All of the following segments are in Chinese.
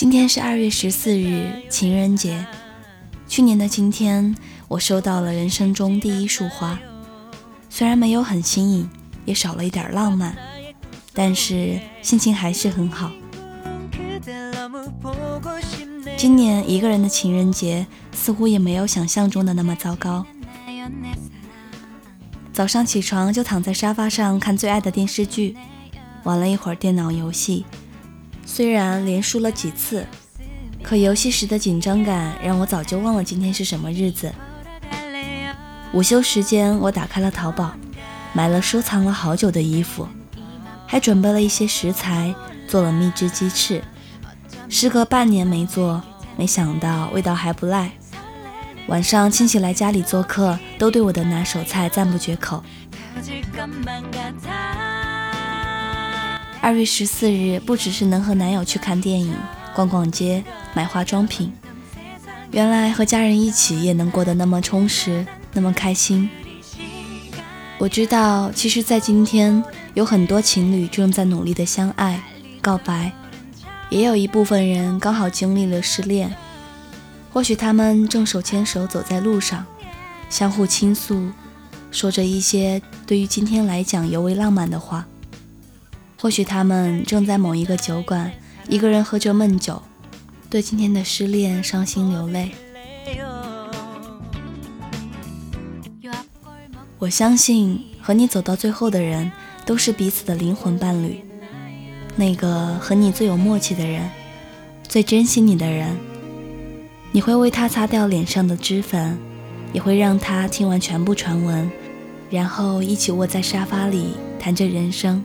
今天是二月十四日，情人节。去年的今天，我收到了人生中第一束花，虽然没有很新颖，也少了一点浪漫，但是心情还是很好。今年一个人的情人节，似乎也没有想象中的那么糟糕。早上起床就躺在沙发上看最爱的电视剧，玩了一会儿电脑游戏。虽然连输了几次，可游戏时的紧张感让我早就忘了今天是什么日子。午休时间，我打开了淘宝，买了收藏了好久的衣服，还准备了一些食材，做了蜜汁鸡翅。时隔半年没做，没想到味道还不赖。晚上亲戚来家里做客，都对我的拿手菜赞不绝口。二月十四日，不只是能和男友去看电影、逛逛街、买化妆品，原来和家人一起也能过得那么充实、那么开心。我知道，其实，在今天，有很多情侣正在努力的相爱、告白，也有一部分人刚好经历了失恋，或许他们正手牵手走在路上，相互倾诉，说着一些对于今天来讲尤为浪漫的话。或许他们正在某一个酒馆，一个人喝着闷酒，对今天的失恋伤心流泪。我相信和你走到最后的人，都是彼此的灵魂伴侣，那个和你最有默契的人，最珍惜你的人。你会为他擦掉脸上的脂粉，也会让他听完全部传闻，然后一起窝在沙发里谈着人生。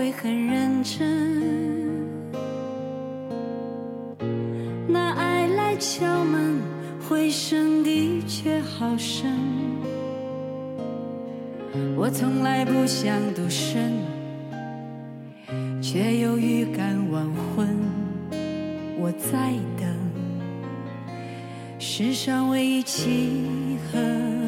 会很认真。那爱来敲门，回声的确好深。我从来不想独身，却有预感晚婚。我在等世上唯一契合。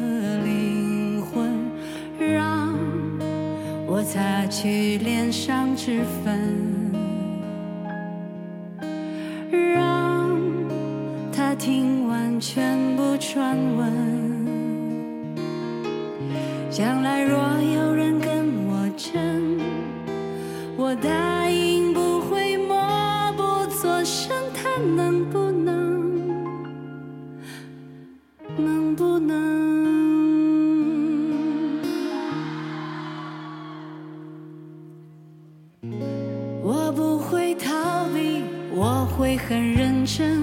我擦去脸上脂粉，让他听完全部传闻。将来若有人跟我争，我答应不会默不作声。他能不能？能不能？很认真，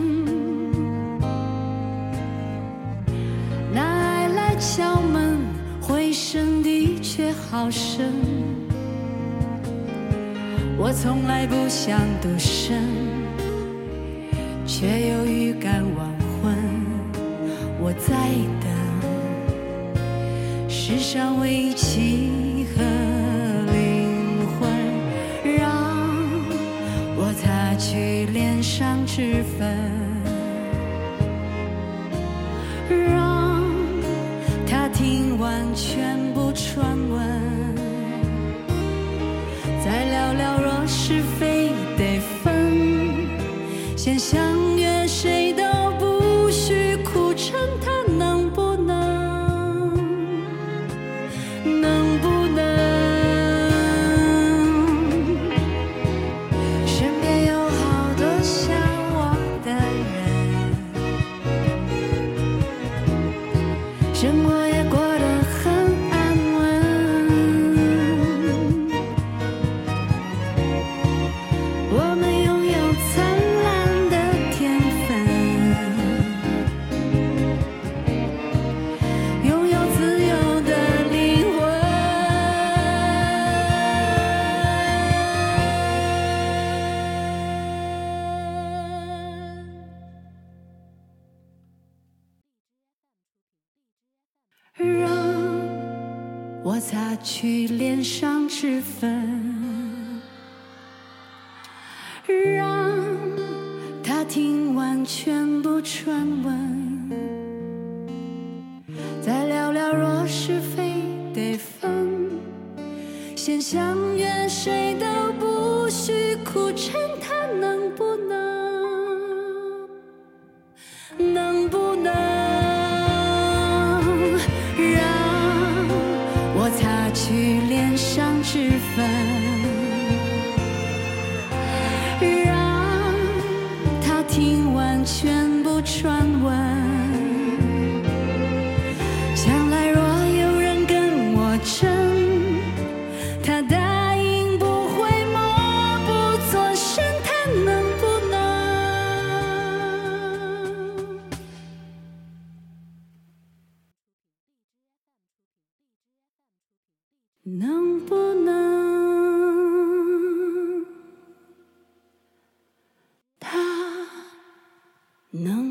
那爱来敲门，回声的确好深。我从来不想独身，却有预感晚婚。我在等世上唯一去脸上脂粉，让他听完全部传闻，再聊聊若是非得分，先相什么呀？让。我擦去脸上脂粉，让他听完全部传闻，再聊聊若是非得分，先相约谁都不许苦撑他能不能，能不能？他能